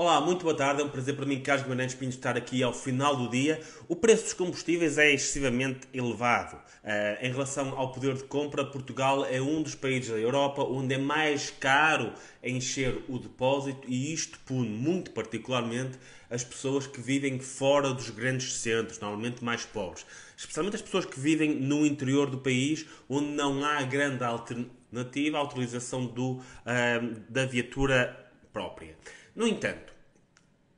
Olá, muito boa tarde. É um prazer para mim, Carlos Guimarães Pinho, estar aqui ao final do dia. O preço dos combustíveis é excessivamente elevado. Uh, em relação ao poder de compra, Portugal é um dos países da Europa onde é mais caro encher o depósito e isto pune muito particularmente as pessoas que vivem fora dos grandes centros, normalmente mais pobres. Especialmente as pessoas que vivem no interior do país, onde não há grande alternativa à utilização do, uh, da viatura própria. No entanto,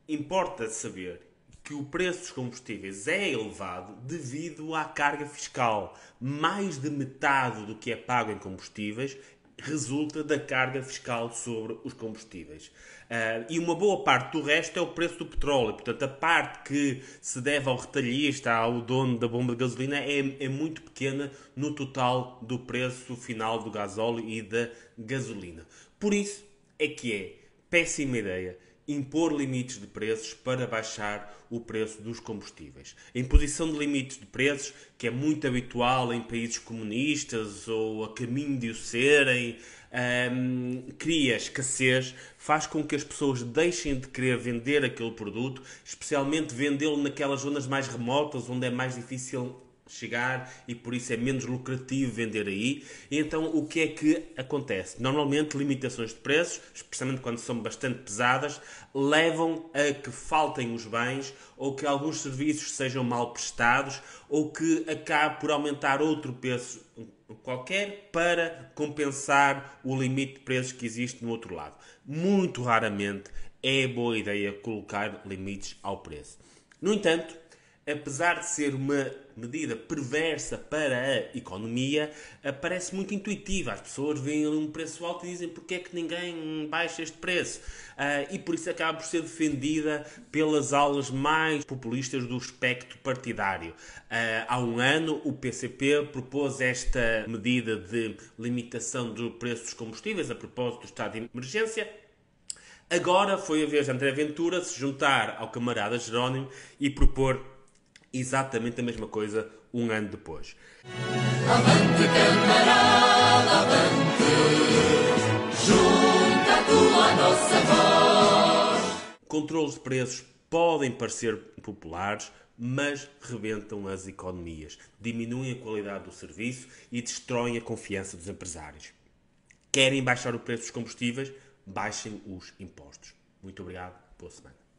importa saber que o preço dos combustíveis é elevado devido à carga fiscal. Mais de metade do que é pago em combustíveis resulta da carga fiscal sobre os combustíveis. Uh, e uma boa parte do resto é o preço do petróleo. Portanto, a parte que se deve ao retalhista, ao dono da bomba de gasolina, é, é muito pequena no total do preço final do gasóleo e da gasolina. Por isso é que é péssima ideia impor limites de preços para baixar o preço dos combustíveis. A imposição de limites de preços, que é muito habitual em países comunistas ou a caminho de o serem, um, cria escassez, faz com que as pessoas deixem de querer vender aquele produto, especialmente vendê-lo naquelas zonas mais remotas onde é mais difícil chegar e por isso é menos lucrativo vender aí. E então o que é que acontece? Normalmente limitações de preços, especialmente quando são bastante pesadas, levam a que faltem os bens ou que alguns serviços sejam mal prestados ou que acabe por aumentar outro preço qualquer para compensar o limite de preços que existe no outro lado. Muito raramente é boa ideia colocar limites ao preço. No entanto, apesar de ser uma medida perversa para a economia, parece muito intuitiva. As pessoas veem um preço alto e dizem porque é que ninguém baixa este preço. Eh, e por isso acaba por ser defendida pelas aulas mais populistas do espectro partidário. Eh, há um ano, o PCP propôs esta medida de limitação do preço dos combustíveis a propósito do estado de emergência. Agora foi a vez de André Ventura se juntar ao camarada Jerónimo e propor exatamente a mesma coisa um ano depois. Avante, camarada, avante, junta a tua nossa voz. Controles de preços podem parecer populares, mas rebentam as economias, diminuem a qualidade do serviço e destroem a confiança dos empresários. Querem baixar o preço dos combustíveis? Baixem os impostos. Muito obrigado. Boa semana.